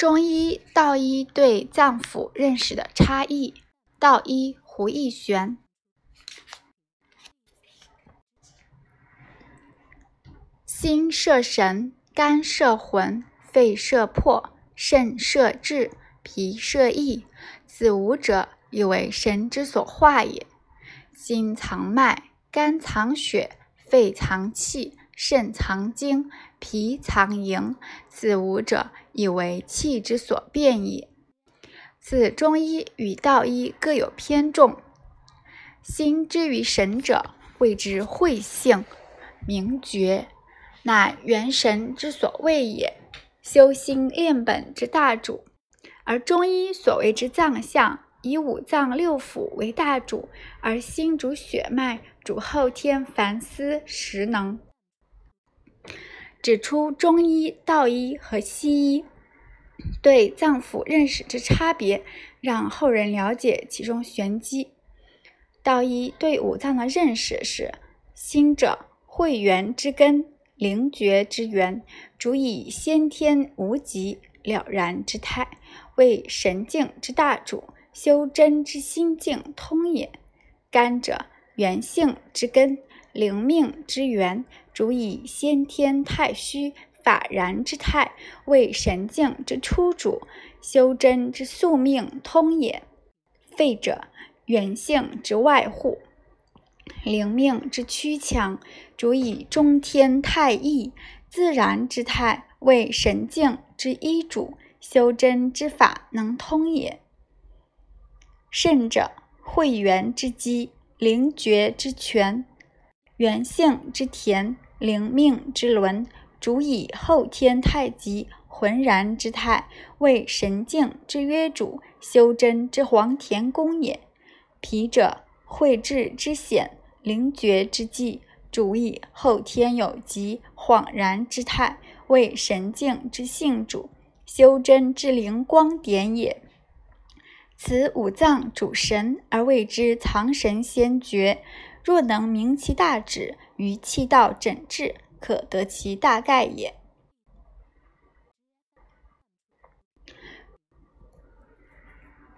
中医、道医对脏腑认识的差异。道医胡义玄。心摄神，肝摄魂，肺摄魄，肾摄志，脾摄意。此五者，以为神之所化也。心藏脉，肝藏血，肺藏气，肾藏精，脾藏营。此五者，以为气之所变也。此中医与道医各有偏重。心之于神者，谓之会性，名觉。乃元神之所谓也，修心炼本之大主。而中医所谓之脏象，以五脏六腑为大主，而心主血脉，主后天凡思识能。指出中医、道医和西医对脏腑认识之差别，让后人了解其中玄机。道医对五脏的认识是：心者，会元之根。灵觉之源，主以先天无极了然之态，为神境之大主，修真之心境通也。肝者，元性之根，灵命之源，主以先天太虚法然之态，为神境之初主，修真之宿命通也。肺者，元性之外护。灵命之躯强，主以中天太易自然之态，为神境之一主，修真之法能通也。肾者，会元之基，灵觉之泉，元性之田，灵命之轮，主以后天太极浑然之态，为神境之约主，修真之黄田宫也。脾者，会志之显。灵觉之际，主以后天有极恍然之态，为神境之性主，修真之灵光点也。此五脏主神，而谓之藏神先觉。若能明其大旨，于气道诊治，可得其大概也。